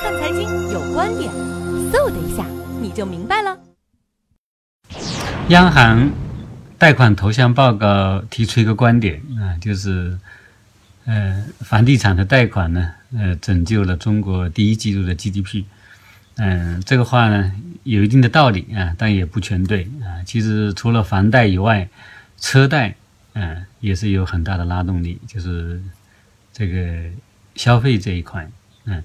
看财经有观点，嗖的一下你就明白了。央行贷款投向报告提出一个观点啊，就是呃，房地产的贷款呢，呃，拯救了中国第一季度的 GDP。嗯，这个话呢有一定的道理啊，但也不全对啊。其实除了房贷以外，车贷嗯也是有很大的拉动力，就是这个消费这一块嗯。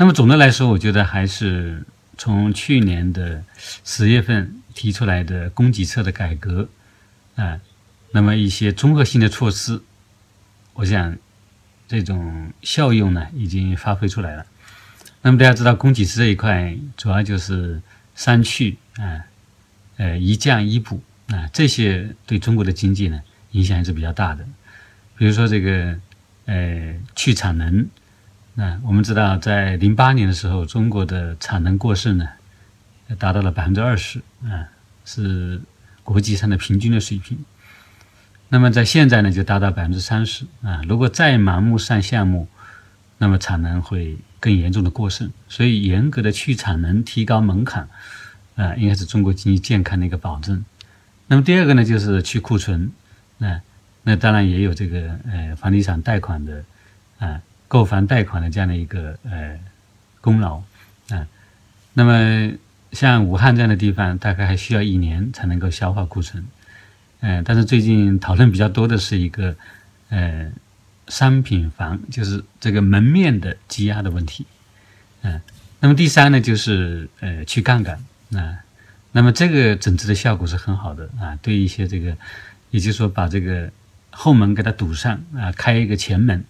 那么总的来说，我觉得还是从去年的十月份提出来的供给侧的改革啊，那么一些综合性的措施，我想这种效用呢已经发挥出来了。那么大家知道，供给侧这一块主要就是三去啊，呃一降一补啊，这些对中国的经济呢影响还是比较大的。比如说这个呃去产能，那我们知道在零八年的时候，中国的产能过剩呢达到了百分之二十啊，是国际上的平均的水平。那么在现在呢就达到百分之三十啊，如果再盲目上项目，那么产能会。更严重的过剩，所以严格的去产能、提高门槛，啊，应该是中国经济健康的一个保证。那么第二个呢，就是去库存，那那当然也有这个呃房地产贷款的啊购房贷款的这样的一个呃功劳啊。那么像武汉这样的地方，大概还需要一年才能够消化库存，嗯，但是最近讨论比较多的是一个呃。商品房就是这个门面的积压的问题，嗯，那么第三呢，就是呃去杠杆啊，那么这个整治的效果是很好的啊，对一些这个，也就是说把这个后门给它堵上啊，开一个前门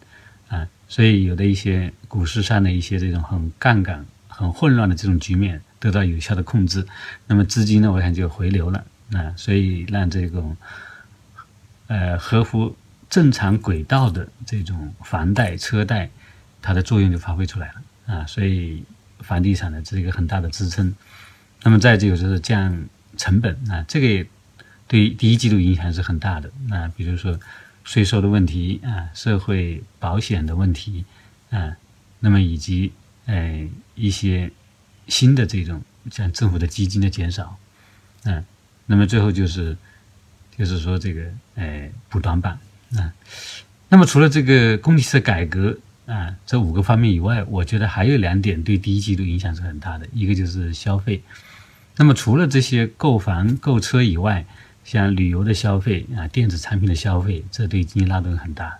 啊，所以有的一些股市上的一些这种很杠杆、很混乱的这种局面得到有效的控制，那么资金呢，我想就回流了啊，所以让这种呃合乎。正常轨道的这种房贷、车贷，它的作用就发挥出来了啊，所以房地产呢这是一个很大的支撑。那么再这个就是降成本啊，这个也对第一季度影响是很大的。那比如说税收的问题啊，社会保险的问题啊，那么以及呃一些新的这种像政府的基金的减少，嗯，那么最后就是就是说这个呃补短板。啊，那么除了这个供给侧改革啊这五个方面以外，我觉得还有两点对第一季度影响是很大的。一个就是消费，那么除了这些购房购车以外，像旅游的消费啊、电子产品的消费，这对经济拉动很大。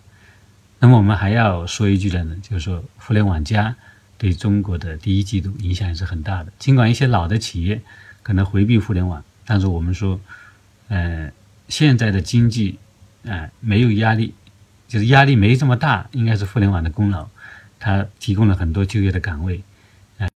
那么我们还要说一句的呢，就是说互联网加对中国的第一季度影响也是很大的。尽管一些老的企业可能回避互联网，但是我们说，呃，现在的经济。啊，没有压力，就是压力没这么大，应该是互联网的功劳，它提供了很多就业的岗位。